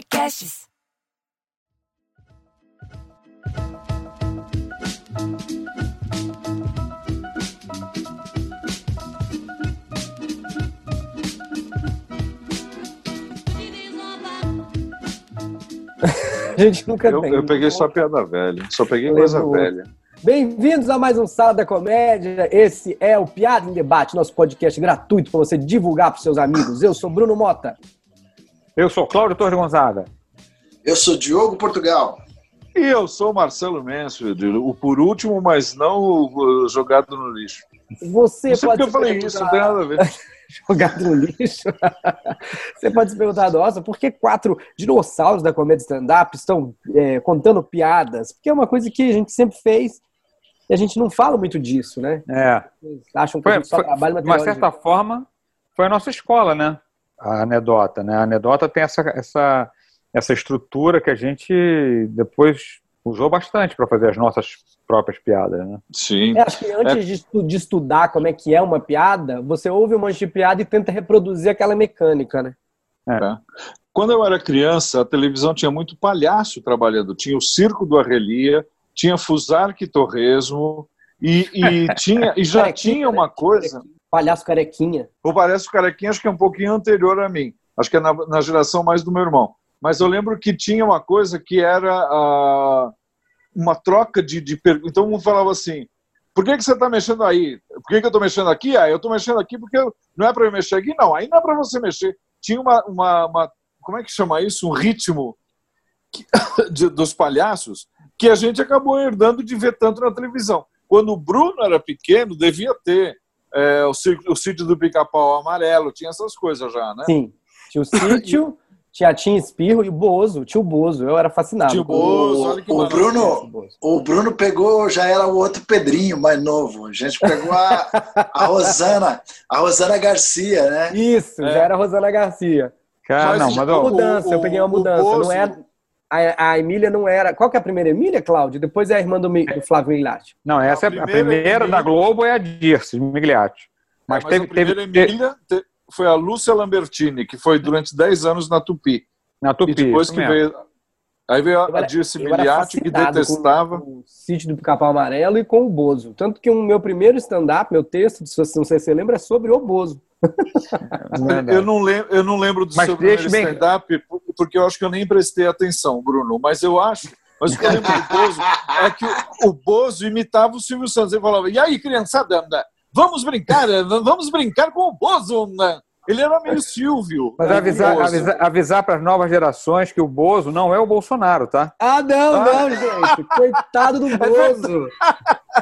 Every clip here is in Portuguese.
Podcasts. A gente nunca Eu, tem. eu peguei só piada velha. Só peguei coisa Lembro. velha. Bem-vindos a mais um Sala da Comédia. Esse é o Piada em Debate, nosso podcast gratuito para você divulgar para seus amigos. Eu sou Bruno Mota. Eu sou Cláudio Torres Gonzaga. Eu sou Diogo Portugal. E eu sou Marcelo Mansfield, o por último, mas não jogado no lixo. Você Não sei pode porque eu se falei perguntar- isso, não tem nada a ver. jogado no lixo. Você pode se perguntar, nossa, por que quatro dinossauros da comédia stand-up estão é, contando piadas? Porque é uma coisa que a gente sempre fez e a gente não fala muito disso, né? É. Acham que a Foi, gente só foi- trabalha de uma certa forma, foi a nossa escola, né? A anedota, né? A anedota tem essa, essa, essa estrutura que a gente depois usou bastante para fazer as nossas próprias piadas, né? Sim. Eu acho que antes de, estu- de estudar como é que é uma piada, você ouve um monte de piada e tenta reproduzir aquela mecânica, né? Quando eu era criança, a televisão tinha muito palhaço trabalhando. Tinha o Circo do Arrelia, tinha Fusarque Torresmo, e, e, tinha, e já tinha uma coisa. Palhaço carequinha. O Palhaço Carequinha acho que é um pouquinho anterior a mim. Acho que é na, na geração mais do meu irmão. Mas eu lembro que tinha uma coisa que era ah, uma troca de, de perguntas. Então um falava assim: por que, que você está mexendo aí? Por que, que eu estou mexendo aqui? Ah, eu estou mexendo aqui porque não é para eu mexer aqui? Não, aí não é para você mexer. Tinha uma, uma, uma- Como é que chama isso? Um ritmo que- de- dos palhaços que a gente acabou herdando de ver tanto na televisão. Quando o Bruno era pequeno, devia ter é, o, sítio, o sítio do pica-pau amarelo, tinha essas coisas já, né? Sim. Tinha o sítio, tinha a Tim Espirro e o Bozo. Tinha o Bozo. Eu era fascinado. Tinha o com Bozo, olha que o. Bruno, Bozo. o Bruno pegou, já era o outro Pedrinho mais novo. A gente pegou a, a Rosana, a Rosana Garcia, né? Isso, É. já era a Rosana Garcia. Cara, Mas não, mas ó, mudança, o- eu peguei uma o mudança. Bozo- Não era, a, a Emília não era. Qual que é a primeira Emília, Cláudio? Depois é a irmã do, do Flávio Milhati. não, essa A é a primeira da Globo é a Dirce Migliati. Mas, Mas, É, teve, a primeira teve, Emília te- foi a Lúcia Lambertini, que foi durante 10 anos na Tupi. na Tupi. e depois que mesmo. veio. Aí veio a, Dirce Miliati, que detestava. Com o sítio do Pica-Pau Amarelo e com o Bozo. Tanto que o meu primeiro stand-up, meu texto, se você não sei se você lembra, é sobre o Bozo. Verdade. Eu não, lembro, eu não lembro do Mas seu primeiro bem- stand-up, por- porque eu acho que eu nem prestei atenção, Bruno. Mas eu acho. Mas o que eu lembro do Bozo é que o, o Bozo imitava o Silvio Santos. Ele falava: E aí, criançada, vamos brincar, vamos brincar com o Bozo. né?" Ele era meio Silvio. Mas né, avisar, Bozo. avisar, avisar para as novas gerações que o Bozo não é o Bolsonaro, tá? Ah, não, Ah. não, gente. Coitado do Bozo.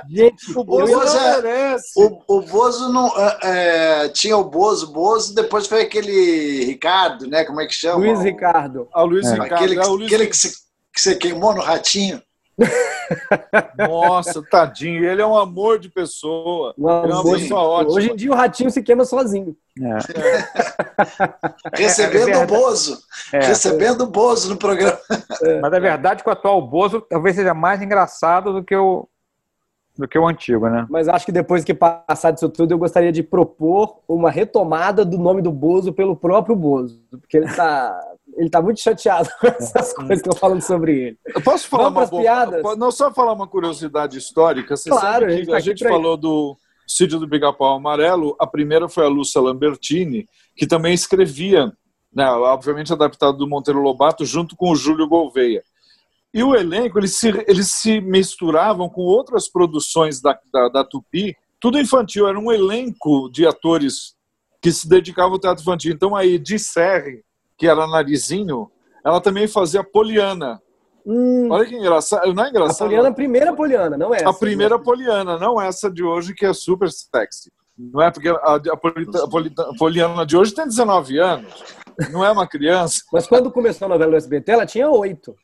Gente, O Bozo não é- merece. O, o Bozo não. é, é, tinha o Bozo, Bozo, depois foi aquele Ricardo, né? Como é que chama? Luiz Ricardo. A Luiz É. Ricardo. Aquele, que, é, o Luiz aquele que, se, que você queimou no ratinho. Nossa, tadinho. Ele é um amor de pessoa. Um Ele é uma amor. pessoa ótima. Hoje em dia o ratinho se queima sozinho. É. Recebendo é o verdade. Bozo. É. Recebendo o Bozo no programa. Mas é verdade que o atual Bozo talvez seja mais engraçado do que o, do que o antigo, né? Mas acho que depois que passar disso tudo, eu gostaria de propor uma retomada do nome do Bozo pelo próprio Bozo. Porque ele tá, ele tá muito chateado com essas coisas que eu falando sobre ele. Eu posso falar Vamos uma piadas? boa- Não só falar uma curiosidade histórica. Você Claro, sabe a gente tá a gente falou do Sítio do Pica-Pau Amarelo. A primeira foi a Lúcia Lambertini, que também escrevia, né, obviamente adaptado do Monteiro Lobato, junto com o Júlio Gouveia. E o elenco, eles se, eles se misturavam com outras produções da, da, da Tupi, tudo infantil, era um elenco de atores que se dedicavam ao teatro infantil. Então a Edi Serre, que era narizinho, ela também fazia Poliana. Hum, Olha que engraçado. Não é a engraçado? Poliana, a primeira Poliana, não é? A primeira Poliana, não essa de hoje, que é super sexy. Não é porque a, a, Polita- a Polita- a Poliana de hoje tem 19 anos. Não é uma criança. Mas quando começou a novela do SBT, ela tinha oito.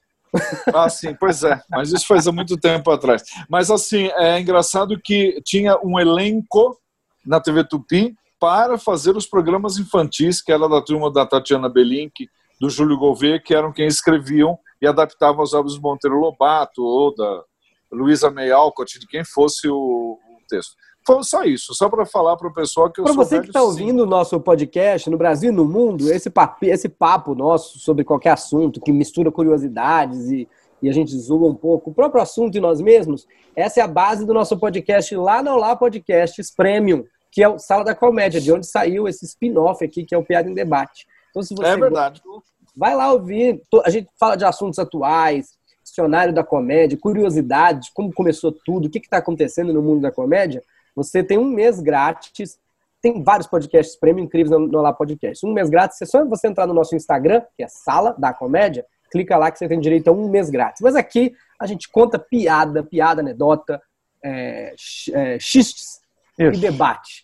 Ah, sim, pois é. Mas isso faz há muito tempo atrás. Mas, assim, é engraçado que tinha um elenco na TV Tupi para fazer os programas infantis, que era da turma da Tatiana Belink, do Júlio Gouveia, que eram quem escreviam e adaptavam as obras do Monteiro Lobato ou da Luísa May Alcott, de quem fosse o, texto. foi só isso, só para falar para o pessoal que eu pra sou você que está ouvindo o nosso podcast no Brasil e no mundo, esse papo, esse papo nosso sobre qualquer assunto que mistura curiosidades e, e a gente zoa um pouco o próprio assunto e nós mesmos, essa é a base do nosso podcast lá no Olá Podcasts Premium, que é o Sala da Comédia, de onde saiu esse spin-off aqui, que é o Piada em Debate. Então, se você É verdade. gostou, vai lá ouvir. A gente fala de assuntos atuais, dicionário da comédia, curiosidades, como começou tudo, o que está acontecendo no mundo da comédia. Você tem um mês grátis. Tem vários podcasts prêmio incríveis no, no Olá Podcast. Um mês grátis, é só você entrar no nosso Instagram, que é Sala da Comédia, clica lá que você tem direito a um mês grátis. Mas aqui a gente conta piada, piada, anedota, é, é, xistes e Isso. debate.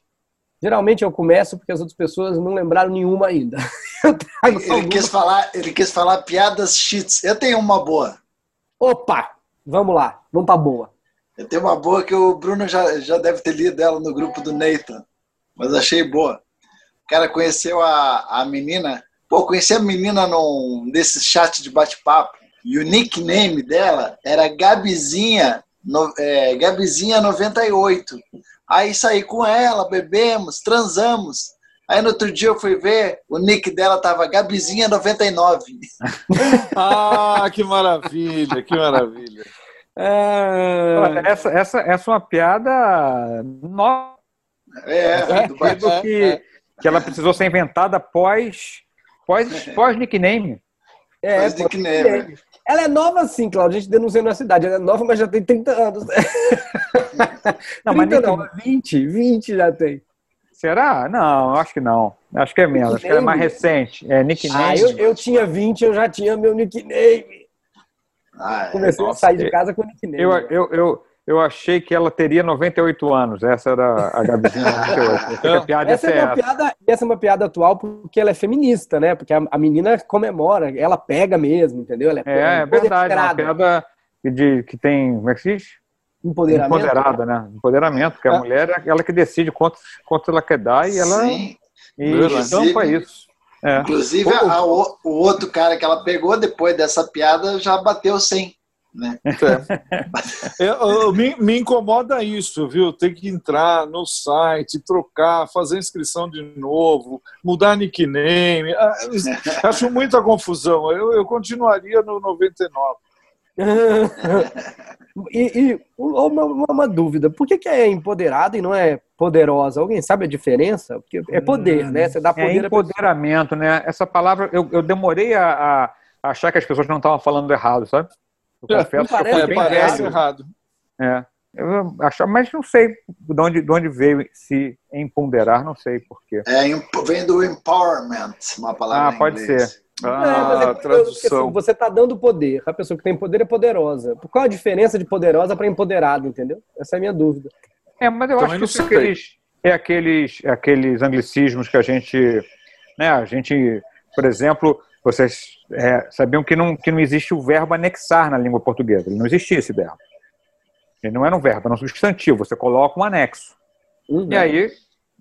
Geralmente eu começo porque as outras pessoas não lembraram nenhuma ainda. Ele quis falar, ele quis falar piadas cheats. Eu tenho uma boa. Opa! Vamos lá, vamos pra boa. Eu tenho uma boa que o Bruno já, já deve ter lido ela no grupo do Nathan. Mas achei boa. O cara conheceu a, a menina. Pô, conheci a menina num, nesse chat de bate-papo. E o nickname dela era Gabizinha, no, é, Gabizinha 98. Aí saí com ela, bebemos, transamos. Aí no outro dia eu fui ver, o nick dela tava Gabizinha 99. Ah, que maravilha, que maravilha. É... Essa, essa, essa é uma piada nova É, do bate- do que, que ela precisou ser inventada pós, pós, pós nickname. É, pô, nickname. Ela é nova sim, Cláudia. A gente denunciando na cidade. Ela é nova, mas já tem 30 anos. Não, mas 30 não, nickname- 20, 20 já tem. Será? Não, acho que não. Acho que é menos. Acho que ela é mais recente. É nickname. Ah, eu, eu tinha 20, eu já tinha meu nickname. Ah, é. Comecei a Nossa, sair de eu- casa com nickname. Eu, eu, eu, eu achei que ela teria 98 anos. Essa era a Gabizinha 98. Eu achei que a piada ia Essa é, uma essa. piada, essa é uma piada atual porque ela é feminista, né? Porque a, a menina comemora, ela pega mesmo, entendeu? Ela É, é verdade. É uma piada de, que tem. Como é que se diz? Empoderamento. Empoderada, né? Empoderamento, porque a É. mulher é ela que decide quanto, quanto ela quer dar e ela Sim. e tampa isso. É. Inclusive, a o, o outro cara que ela pegou depois dessa piada já bateu 100. Né? É, eu- me, me incomoda isso, viu? Tem que entrar no site, trocar, fazer inscrição de novo, mudar nickname. Ah, Acho muita confusão. Eu, eu continuaria no 99. e e uma, uma- dúvida: por que, que é empoderada e não é poderosa? Alguém sabe a diferença? Porque é poder, né? Você dá É poder a pessoa. empoderamento, né? Essa palavra, eu, eu demorei a, a achar que as pessoas não estavam falando errado, sabe? Eu confesso que eu parece É, parece velho. errado. É. Eu achava, mas não sei de onde, de onde veio se empoderar, não sei porquê. É, vem do empowerment, uma palavra Ah, em pode ser. É, mas é Ah, curioso, porque, tradução. assim, você está dando poder. A pessoa que tem poder é poderosa. Qual a diferença de poderosa para empoderada, entendeu? Essa é a minha dúvida. É, mas eu Também acho que não isso é aqueles, é aqueles, é aqueles anglicismos que a gente, né, a gente, por exemplo, vocês é, sabiam que não, que não existe o verbo anexar na língua portuguesa. Ele não existia esse verbo. Ele não era um verbo, era um substantivo. Você coloca um anexo. Uhum. E aí,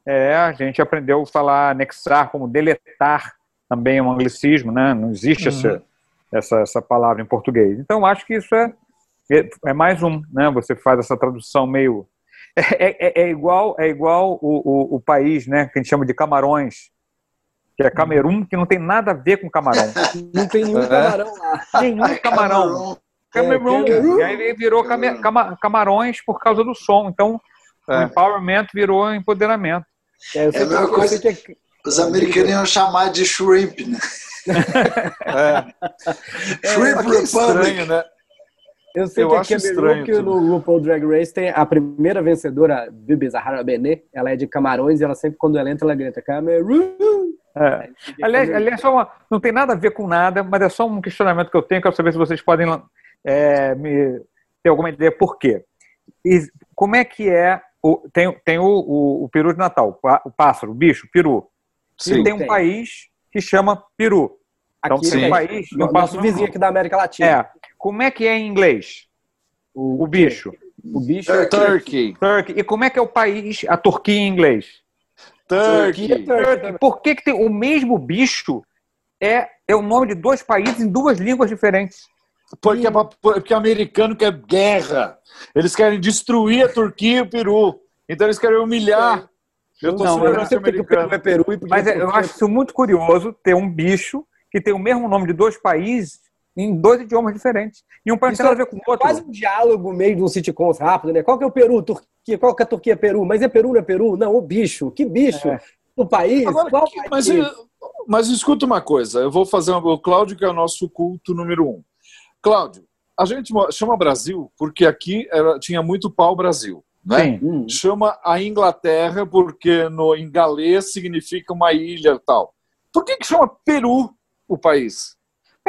é, a gente aprendeu a falar anexar como deletar, também é um anglicismo, né? Não existe essa, essa, essa palavra em português. Então, acho que isso é, é, é mais um, né? Você faz essa tradução meio... É, é- é igual, é igual o, o, o país, né? Que a gente chama de Camarões, que é Camerun, que não tem nada a ver com camarão. Não tem nenhum É. camarão lá. Nenhum camarão. Camerun. Camerun. E aí virou came- cama- camarões por causa do som. Então, o É. empowerment virou empoderamento. É, É a mesma coisa- que é- Os americanos iam chamar de shrimp, né? É, Shrimp Aqui é estranho, Republic. né? Eu sei Eu que acho a Cameron, estranho que no RuPaul Drag Race tem a primeira vencedora, Bibi Zahara Benet, ela é de Camarões e ela sempre, quando ela entra, ela grita Camerun. É. Aliás, aliás só uma- não tem nada a ver com nada, mas é só um questionamento que eu tenho. Quero saber se vocês podem é, me ter alguma ideia por quê. E como é que é? O, tem tem o, o, o peru de Natal, o pá- o pássaro, o bicho, o peru. Sim. E tem um tem. país que chama peru. Então Aqui tem um país. no- um nosso vizinho aqui da América Latina. É. Como é que é em inglês? O bicho. O bicho Turkey. Turkey. Turkey. E como é que é o país, a Turquia em inglês? Turkey. Turkey Turkey. também. Por que, que tem o mesmo bicho é, é o nome de dois países em duas línguas diferentes? Porque, é pra- porque americano quer guerra. Eles querem destruir a Turquia e o Peru. Então eles querem humilhar. Eu tô Não, mas Você porque o Peru é Peru e porque Mas eu acho isso muito curioso ter um bicho que tem o mesmo nome de dois países em dois idiomas diferentes. E um país tem nada a ver com o é outro. quase um diálogo meio de um sitcoms rápido, né? Qual que é o Peru? Turquia? Qual que é a Turquia? Peru? Mas é Peru, não é Peru? Não, o bicho. Que bicho? É. O país? Agora, Qual que- país? mas, mas escuta uma coisa, eu vou fazer uma, o Cláudio que é o nosso culto número um. Cláudio, a gente chama Brasil porque aqui era- tinha muito pau Brasil, né? Sim. Hum. Chama a Inglaterra porque no em galês significa uma ilha e tal. Por que que chama Peru o país?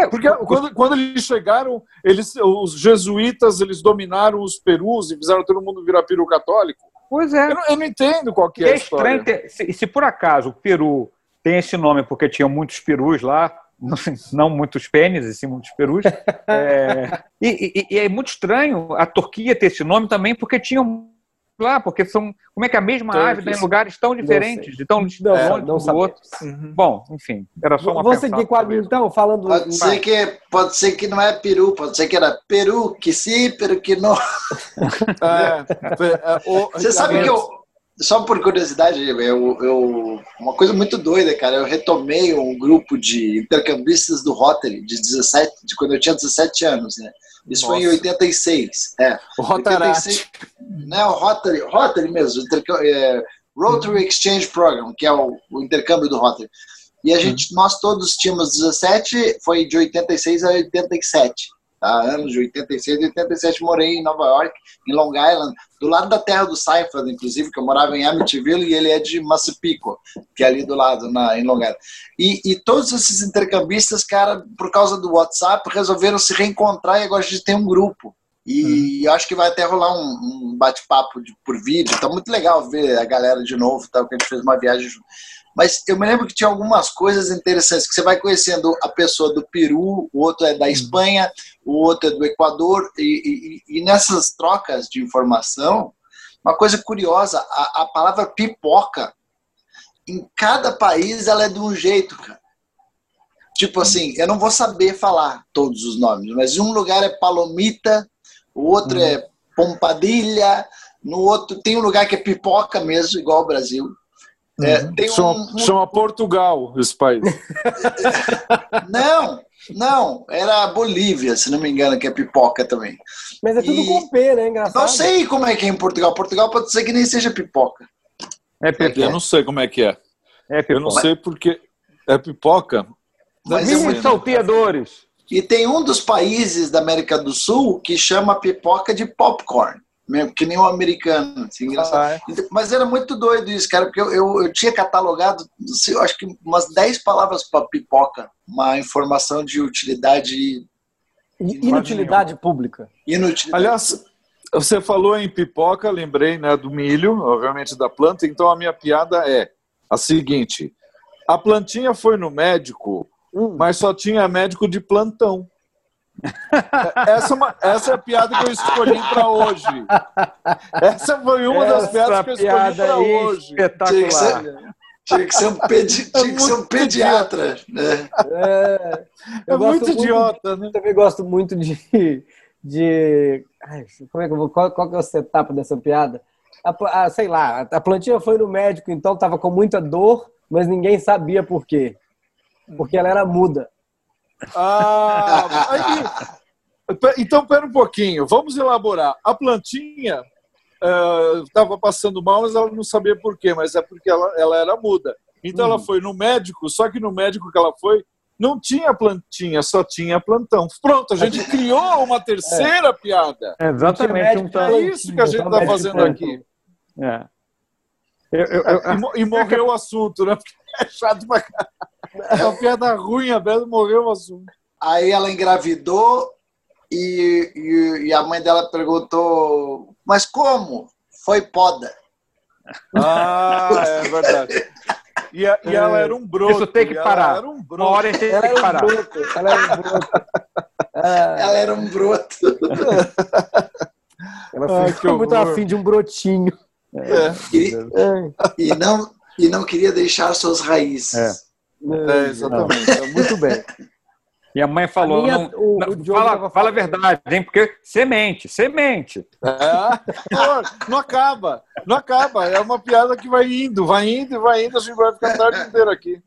É, Porque quando, quando eles chegaram, eles, os jesuítas eles dominaram os perus e fizeram todo mundo virar peru católico. Pois é. Eu não, eu não entendo qual que E é a é estranho ter, se, se por acaso o Peru tem esse nome porque tinha muitos perus lá, não muitos pênis, e sim muitos perus. é, e, e- e é muito estranho a Turquia ter esse nome também porque tinham lá, porque são. Como é que a mesma Turks. ave está em lugares tão diferentes, de tão longe não um do outro? sabemos. Bom, enfim, era só uma Vou pensada seguir com a minha, mesmo. então, falando... Pode ser, que, pode ser que não é peru, pode ser que era peru, que sim, peru que não. É, é, o- Você sabe que eu, só por curiosidade, eu, eu, uma coisa muito doida, cara, eu retomei um grupo de intercambistas do Rotary, de 17, de quando eu tinha 17 anos, né? Isso foi em Nossa. 86. É. o Rotarate. 86, Não, Rotary, Rotary mesmo, é, Rotary Exchange Program, que é o, o intercâmbio do Rotary. E a gente, nós todos tínhamos 17, foi de 86 a 87. Tá? Anos de 86 e 87 morei em Nova York, em Long Island, do lado da terra do Seinfeld, inclusive, que eu morava em Amityville e ele é de Massapequa, que é ali do lado, na, em Long Island. E, e todos esses intercambistas, cara, por causa do WhatsApp, resolveram se reencontrar e agora a gente tem um grupo. E eu acho que vai até rolar um, um bate-papo por vídeo. Tá muito legal ver a galera de novo, tal, que a gente fez uma viagem junto. Mas eu me lembro que tinha algumas coisas interessantes, que você vai conhecendo a pessoa do Peru, o outro é da Espanha, o outro é do Equador, e, e- e nessas trocas de informação, uma coisa curiosa, a, a palavra pipoca, em cada país ela é de um jeito, cara. Tipo assim, eu não vou saber falar todos os nomes, mas um lugar é palomita, o outro é pompadilha, no outro tem um lugar que é pipoca mesmo, igual ao Brasil. É, tem um- Chama, um- chama Portugal esse país. Não, não, era a Bolívia, se não me engano, que é pipoca também. Mas é tudo E- com P, né? Engraçado. Não sei como é que é em Portugal. Portugal pode ser que nem seja pipoca. É pipoca. Eu não sei como é que é. É Eu não pipoca. sei porque é pipoca. Mas Deve é salteadores. E tem um dos países da América do Sul que chama pipoca de popcorn, mesmo que nem o americano. Assim, engraçado. Ah, é. Então, Mas era muito doido isso, cara, porque eu, eu, eu tinha catalogado, eu acho que umas 10 palavras para pipoca, uma informação de utilidade Inutilidade pública. inutilidade. Aliás, você falou em pipoca, lembrei né, do milho, obviamente da planta, então a minha piada é a seguinte: a plantinha foi no médico, Hum. mas só tinha médico de plantão. Essa é, uma- essa é a piada que eu escolhi para hoje. Essa foi uma das Essa piadas que eu escolhi para hoje. Tinha que, espetacular. ser, tinha que ser um, pedi, tinha que ser um muito pediatra. Né? É, eu É gosto muito idiota, né? Eu também gosto muito de. de ai, como é que eu vou, qual, qual que é o setup dessa piada? A, pla- ah, sei lá, a plantinha foi no médico, então estava com muita dor, mas ninguém sabia por quê. Porque ela era muda. Ah, aí- então, pera um pouquinho, vamos elaborar. A plantinha estava passando mal, mas ela não sabia por quê, mas é porque ela, ela era muda. Então ela foi no médico, só que no médico que ela foi, não tinha plantinha, só tinha plantão. Pronto, a gente criou uma terceira piada. Exatamente. médico um. É isso que a gente está fazendo aqui. É. Eu- eu- eu- E, e morreu o assunto, né? Porque é chato pra caralho. É uma piada ruim, aberta, morreu o assunto. Aí ela engravidou e, e, e a mãe dela perguntou: Mas como? Foi poda. Ah, é verdade. E, a- e ela era um broto. Isso tem que e ela parar. Era um Uma broto. hora a gente tem Ela que era um parar. broto. Ela era um broto. Ela era um broto. ela Ai, ficou que muito afim de um brotinho. É, E, É, e não, e não queria deixar suas raízes. É. é, exatamente. Muito bem. E a mãe falou: a minha, não, o, não, o fala, fala a verdade, hein? Porque semente, semente. É, não acaba, não acaba. É uma piada que vai indo, vai indo e vai indo, a gente vai ficar a tarde inteira aqui.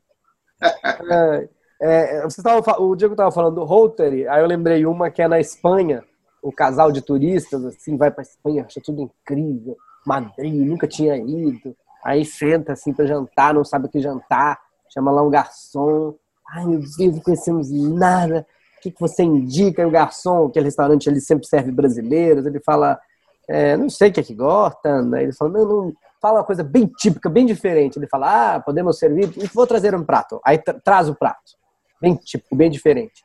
É, é, você tava, o Diego estava falando do Rotary, aí eu lembrei uma que é na Espanha, um casal de turistas, assim, vai para Espanha, acha tudo incrível, Madrid, nunca tinha ido. Aí senta assim para jantar, não sabe o que jantar, chama lá um garçom. Ai, meu Deus, não conhecemos nada. O que, que você indica? E o garçom, aquele restaurante ele sempre serve brasileiros, ele fala, é, não sei o que é que gostam. Aí ele fala, não, não, fala uma coisa bem típica, bem diferente. Ele fala, ah, podemos servir, vou trazer um prato. Aí tra traz o prato. Bem típico, bem diferente.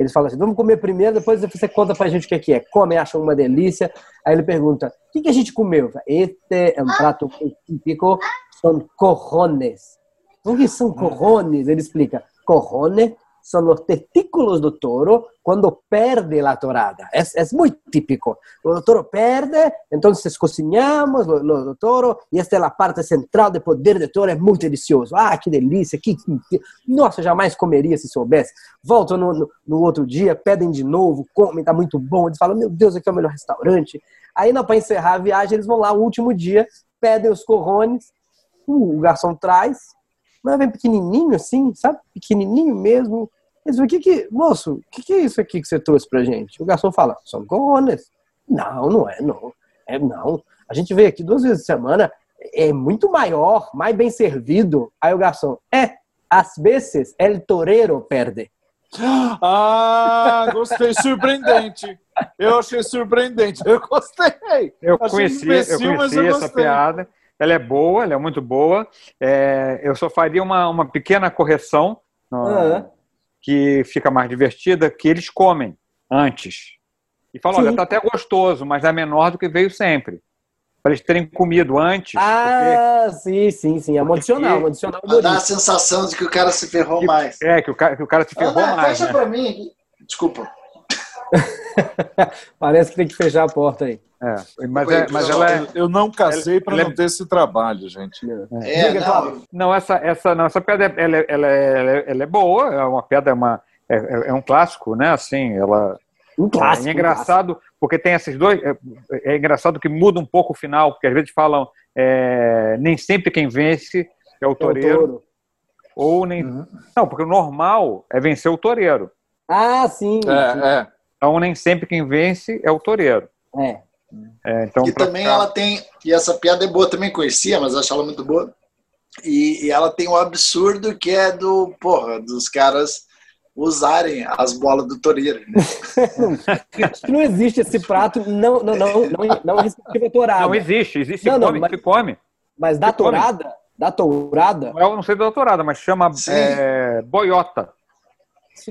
Eles falam assim, vamos comer primeiro, depois você conta pra gente o que é que é. Come, acha uma delícia. Aí ele pergunta, o que, que a gente comeu? Este é um prato típico, são corrones. O que são corrones? Ele explica, corrone son los testículos do toro cuando perde la torada. Es, es muy típico. El toro perde, entonces cocinamos lo, lo toro e esta é a parte central do poder do toro. É muito delicioso. Ah, que delícia. Que, que, nossa, jamais comeria se soubesse. Voltam no, no, no, outro dia, pedem de novo, comem, tá muito bom. Eles falam, meu Deus, aqui é o melhor restaurante. Aí, para encerrar a viagem, eles vão lá, o último dia, pedem os corrones, o garçom traz, mas vem pequenininho assim, sabe? Pequenininho mesmo. Eles falam, que que, moço, o que, que é isso aqui que você trouxe pra gente? O garçom fala, são coronas. Não, não é, não. É, não. A gente veio aqui duas vezes por semana, é muito maior, mais bem servido. Aí o garçom, é, às vezes, el torero perde. Ah, gostei, surpreendente. Eu achei surpreendente. Eu gostei. Eu conheci, imbecil, eu conheci eu essa piada. Ela é boa, ela é muito boa. É, eu só faria uma, uma pequena correção no, uhum. que fica mais divertida, que eles comem antes. E falam, olha, tá até gostoso, mas é menor do que veio sempre. Para eles terem comido antes. Ah, porque... sim, sim, sim. É adicional, adicional. Dá a sensação de que o cara se ferrou que, mais. É, que o cara, que o cara se ferrou ah, mais. Fecha né? para mim. Desculpa. Parece que tem que fechar a porta aí. É, mas, é, mas ela é, eu não casei para não é, ter esse trabalho, gente. É, é não. não, essa, essa, não, essa pedra ela, ela, ela, ela, é boa, é uma pedra, é, uma, é, é um clássico, né? Assim, ela. Um clássico. É engraçado, porque tem esses dois. É, é, engraçado que muda um pouco o final, porque às vezes falam é, nem sempre quem vence é o toureiro. ou nem. Uhum. Não, porque o normal é vencer o toureiro. Ah, sim. É, é. Então nem sempre quem vence é o toureiro. É. É, então, e também ela tem, e essa piada é boa, também conhecia, mas acho ela muito boa. E, e, ela tem um absurdo que é do, porra, dos caras usarem as bolas do Toreiro. Né? não existe esse prato, não, não, não, não, não é tourada. Não existe, existe não, come, mas, come. Mas da tourada, da tourada. Eu não sei da tourada, mas chama é, boiota.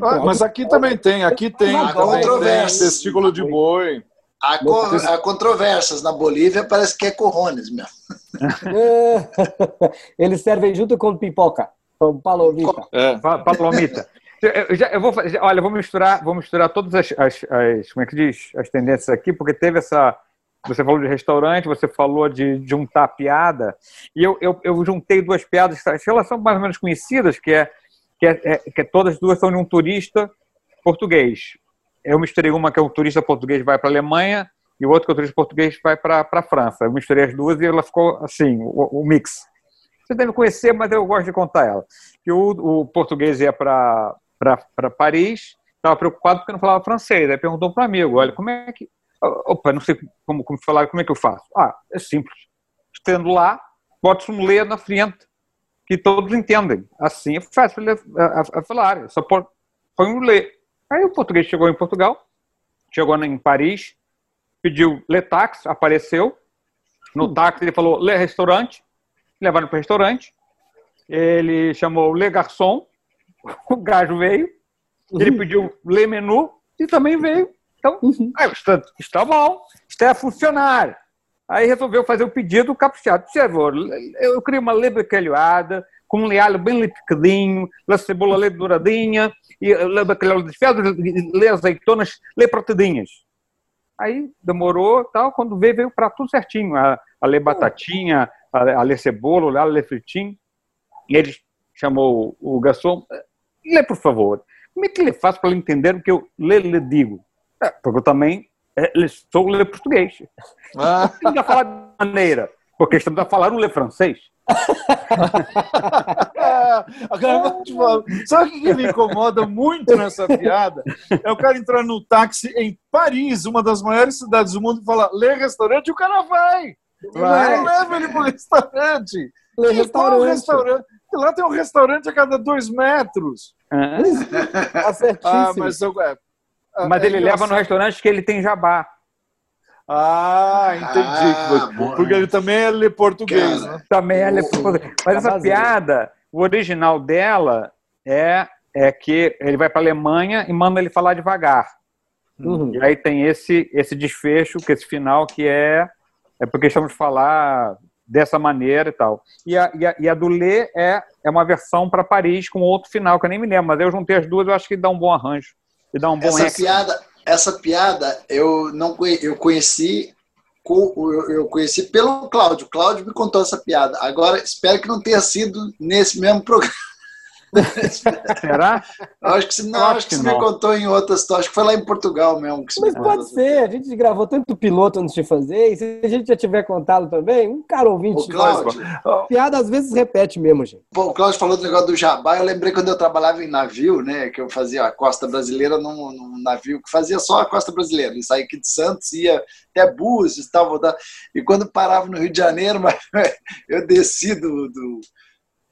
Ah, mas aqui também tem, aqui tem, também tem testículo de boi. Há, co há controvérsias. Na Bolívia parece que é corrones mesmo. Eles servem junto com pipoca, com palomita. É. Palomita. Eu, já, eu vou fazer, olha, vou misturar, vou misturar todas as, as, as, como é que diz, as tendências aqui, porque teve essa, você falou de restaurante, você falou de juntar piada, e eu, eu, eu juntei duas piadas, elas são mais ou menos conhecidas, que é que, é, é que todas duas são de um turista português eu misturei uma que é um turista português vai para a Alemanha e o outro que é um turista português vai para a França. Eu misturei as duas e ela ficou assim, o, o, mix. Você deve conhecer, mas eu gosto de contar ela. Que o, o português ia para Paris, estava preocupado porque não falava francês. Aí perguntou para um amigo, olha, como é que... Opa, não sei como, como falar, como é que eu faço? Ah, é simples. Estando lá, bota um lê na frente, que todos entendem. Assim é fácil a, a, a falar. Só põe um lê. Aí o português chegou em Portugal, chegou em Paris, pediu le táxi, apareceu. No hum. táxi ele falou le restaurante, levaram para o restaurante. Ele chamou le garçom, o gajo veio. Ele uhum. pediu le menu e também veio. Então, uhum. aí, está, está bom, está a funcionar. Aí resolveu fazer o pedido caprichado. Por favor, eu queria uma lebre calhoada, com um alho bem picadinho, a cebola lê douradinha, e lê bacalhau desfiado, lê azeitonas, lê protedinhas. Aí demorou, tal, quando veio, veio para tudo certinho. A, a lê batatinha, a, a lê cebola, a lê fritinho. E ele chamou o garçom, lê por favor. como é que ele faz para entender o que eu lhe, lhe digo? É, porque eu também é, sou lhe português. Ah. Estamos a falar de maneira, porque estamos a falar um lê francês. Agora, sabe o que me incomoda muito nessa piada? É o cara entrar no táxi em Paris, uma das maiores cidades do mundo, e falar, lê restaurante, e o cara vai. Vai. Não leva ele pro restaurante. Lê restaurante. restaurante. Lá tem um restaurante a cada dois metros. Ah, ah mas, eu, é, mas é ele leva no restaurante que ele tem jabá. Ah, entendi. Ah, porque ele também é ler português, né? Também é ler português. Mas essa piada, o original dela é, é que ele vai para a Alemanha e manda ele falar devagar. Uhum. E aí tem esse, esse desfecho, que esse final, que é, é porque estamos falar dessa maneira e tal. E a, e a, e a do Lê é, é uma versão para Paris com outro final, que eu nem me lembro, mas eu juntei as duas, eu acho que dá um bom arranjo. E dá um bom essa piada essa piada eu não eu conheci eu conheci pelo Cláudio. Cláudio me contou essa piada. Agora, espero que não tenha sido nesse mesmo programa. Será? acho que, não, acho que, que você me contou em outras. Acho que foi lá em Portugal mesmo. Que Mas pode ser. A gente gravou tanto piloto antes de fazer. E se a gente já tiver contado também, um cara ouvinte. O Cláudio, piada às vezes repete mesmo, gente. Pô, o Cláudio falou do negócio do jabá. Eu lembrei quando eu trabalhava em navio, né? Que eu fazia a costa brasileira num, num navio que fazia só a costa brasileira. E saía aqui de Santos, ia até Búzios e tal. E quando parava no Rio de Janeiro, eu desci do, do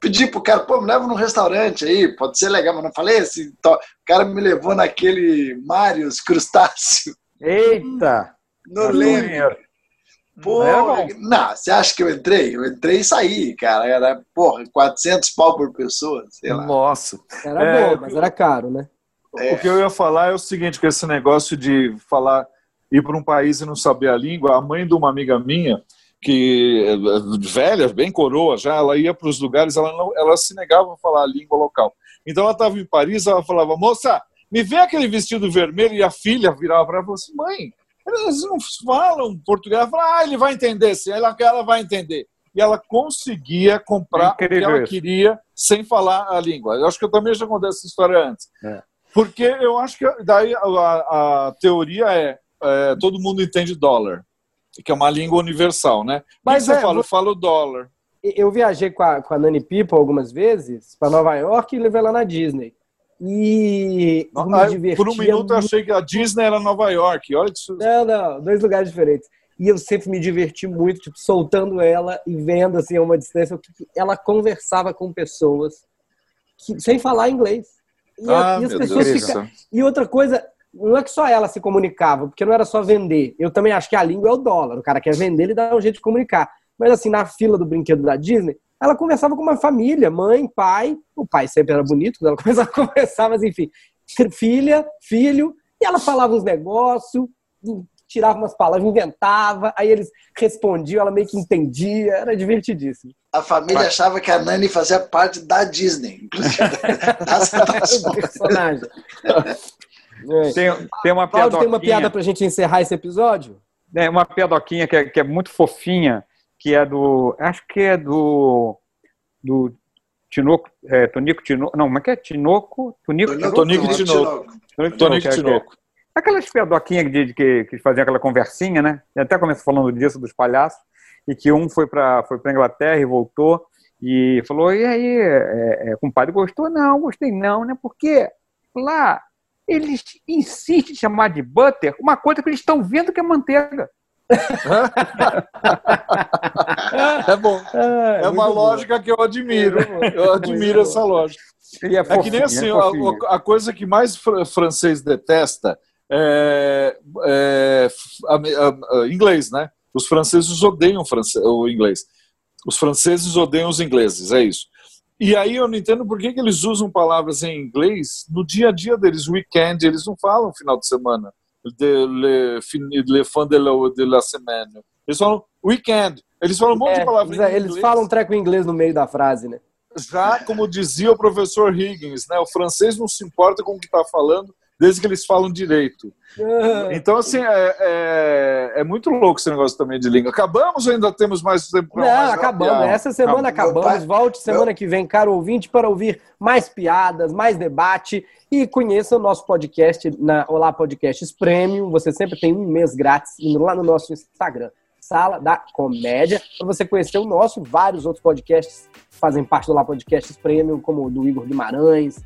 pedi pro cara, pô, me leva num restaurante aí, pode ser legal, mas não falei assim. Então, o cara me levou naquele Marius Crustáceo. Eita! No Leme. Pô, não, você acha que eu entrei? Eu entrei e saí, cara. Era, porra, 400 pau por pessoa, sei lá. Nossa. Era é, bom, mas era caro, né? É. O que eu ia falar é o seguinte, que esse negócio de falar, ir para um país e não saber a língua, a mãe de uma amiga minha, que velha, bem coroa já, ela ia para os lugares, ela, não, ela se negava a falar a língua local. Então ela estava em Paris, ela falava, moça, me vê aquele vestido vermelho, e a filha virava para ela e falou assim, mãe, eles não falam português. Ela falou, ah, ele vai entender, sim, ela, ela vai entender. E ela conseguia comprar o que ela isso. queria sem falar a língua. Eu acho que eu também já contei essa história antes. É. Porque eu acho que daí a, a, a teoria é, é todo mundo entende dólar que é uma língua universal, né? Mas você é, fala? Eu falo dólar. Eu viajei com a, com a Nani People algumas vezes para Nova York e levei ela na Disney. E ah, por um minuto eu achei que a Disney era Nova York. Olha isso. Não, não, dois lugares diferentes. E eu sempre me diverti muito, tipo, soltando ela e vendo assim a uma distância. Ela conversava com pessoas que, sem falar inglês. E, ah, e as pessoas ficam... E outra coisa, não é que só ela se comunicava, porque não era só vender. Eu também acho que a língua é o dólar. O cara quer vender, ele dá um jeito de comunicar. Mas assim, na fila do brinquedo da Disney, ela conversava com uma família, mãe, pai. O pai sempre era bonito, ela começava a conversar, mas enfim, filha, filho, e ela falava uns negócios, tirava umas palavras, inventava, aí eles respondiam, ela meio que entendia, era divertidíssimo. A família achava que a Nani fazia parte da Disney, inclusive da personagem. É. Tem, tem uma Cláudio, tem uma piada pra gente encerrar esse episódio? É, uma piadoquinha que é, que é muito fofinha, que é do. Acho que é do. Do Tinoco. É, Tonico Tinoco. Não, como é que é? Tinoco? Tonico Tinoco. Tonico Tinoco. Tonico Tinoco. Aquelas piadoquinhas de, de, que, que faziam aquela conversinha, né? E até começou falando disso, dos palhaços, e que um foi para foi a Inglaterra e voltou, e falou: e aí, é, é, compadre, gostou? Não, gostei não, né? Porque lá eles insistem em chamar de butter uma coisa que eles estão vendo que é manteiga. é bom. É, é uma lógica bom. que eu admiro. Eu admiro essa lógica. É, é, que nem assim, é a, a, coisa que mais francês detesta é, é a, a, inglês, né? Os franceses odeiam o inglês. Os franceses odeiam os ingleses, é isso. E aí eu não entendo por que, que eles usam palavras em inglês no dia a dia deles. Weekend, eles não falam final de semana. De, le, le fin de la, de la semaine. Eles falam weekend. Eles falam um monte é, de palavras eles, em inglês. Eles falam um treco em inglês no meio da frase, né? Já como dizia o professor Higgins, né? O francês não se importa com o que está falando, desde que eles falam direito. Então, assim, é, é, é, muito louco esse negócio também de língua. Acabamos ou ainda temos mais tempo para Não, acabamos. Essa semana acabamos. acabamos. Volte semana que vem, caro ouvinte, para ouvir mais piadas, mais debate e conheça o nosso podcast na Olá Podcasts Premium. Você sempre tem um mês grátis indo lá no nosso Instagram. Sala da Comédia, para você conhecer o nosso, vários outros podcasts fazem parte do Lá Podcasts Premium, como o do Igor Guimarães,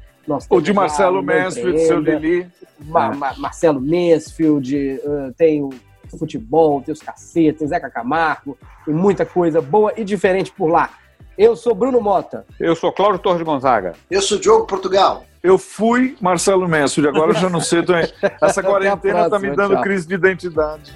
o de Marcelo Mansfield, seu Lili. Ma Ma Marcelo Mansfield, uh, tem o futebol, tem os cacetes, Zeca Camargo, tem muita coisa boa e diferente por lá. Eu sou Bruno Mota. Eu sou Cláudio Torres Gonzaga. Eu sou Diogo Portugal. Eu fui Marcelo Mansfield, agora eu já não sei. Essa quarentena tá me dando tchau. crise de identidade.